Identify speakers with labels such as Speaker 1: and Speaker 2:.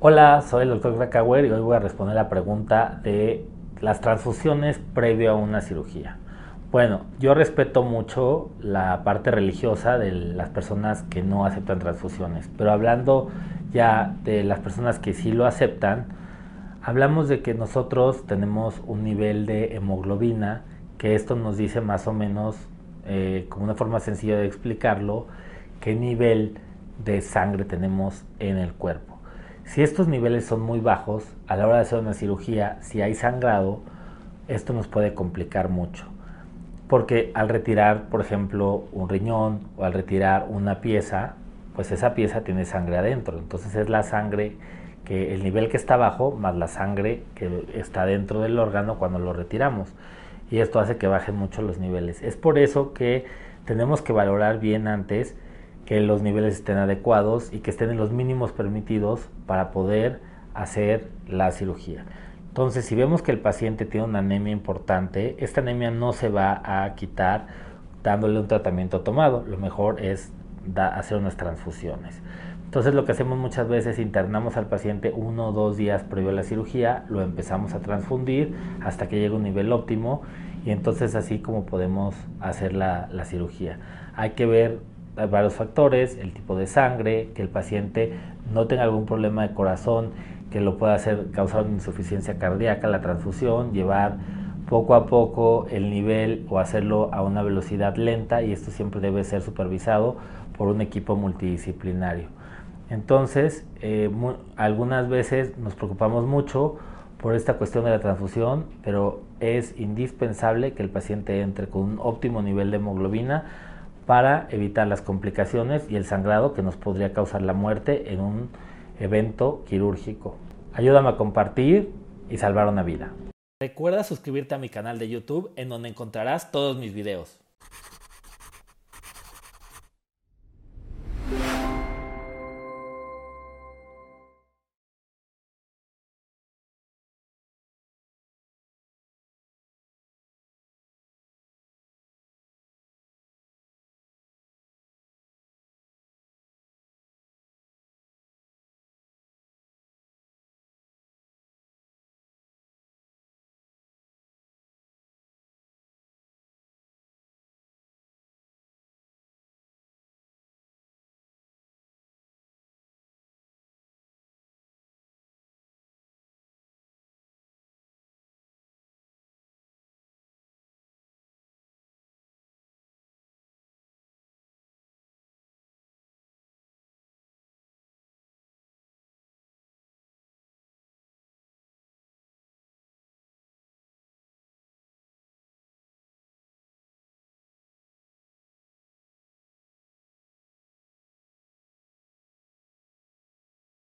Speaker 1: Hola, soy el Dr. Krakauer y hoy voy a responder la pregunta de las transfusiones previo a una cirugía. Bueno, yo respeto mucho la parte religiosa de las personas que no aceptan transfusiones, pero hablando ya de las personas que sí lo aceptan, hablamos de que nosotros tenemos un nivel de hemoglobina, que esto nos dice más o menos, eh, como una forma sencilla de explicarlo, qué nivel de sangre tenemos en el cuerpo. Si estos niveles son muy bajos, a la hora de hacer una cirugía, si hay sangrado, esto nos puede complicar mucho. Porque al retirar, por ejemplo, un riñón o al retirar una pieza, pues esa pieza tiene sangre adentro. Entonces es la sangre que el nivel que está bajo más la sangre que está dentro del órgano cuando lo retiramos. Y esto hace que bajen mucho los niveles. Es por eso que tenemos que valorar bien antes que los niveles estén adecuados y que estén en los mínimos permitidos para poder hacer la cirugía. Entonces, si vemos que el paciente tiene una anemia importante, esta anemia no se va a quitar dándole un tratamiento tomado. Lo mejor es hacer unas transfusiones. Entonces lo que hacemos muchas veces, internamos al paciente uno o dos días previo a la cirugía, lo empezamos a transfundir hasta que llegue a un nivel óptimo y entonces así como podemos hacer la, la cirugía. Hay que ver varios factores, el tipo de sangre, que el paciente no tenga algún problema de corazón que lo pueda hacer causar una insuficiencia cardíaca, la transfusión, llevar poco a poco el nivel o hacerlo a una velocidad lenta y esto siempre debe ser supervisado por un equipo multidisciplinario. Entonces, eh, algunas veces nos preocupamos mucho por esta cuestión de la transfusión, pero es indispensable que el paciente entre con un óptimo nivel de hemoglobina para evitar las complicaciones y el sangrado que nos podría causar la muerte en un evento quirúrgico. Ayúdame a compartir y salvar una vida.
Speaker 2: Recuerda suscribirte a mi canal de YouTube en donde encontrarás todos mis videos.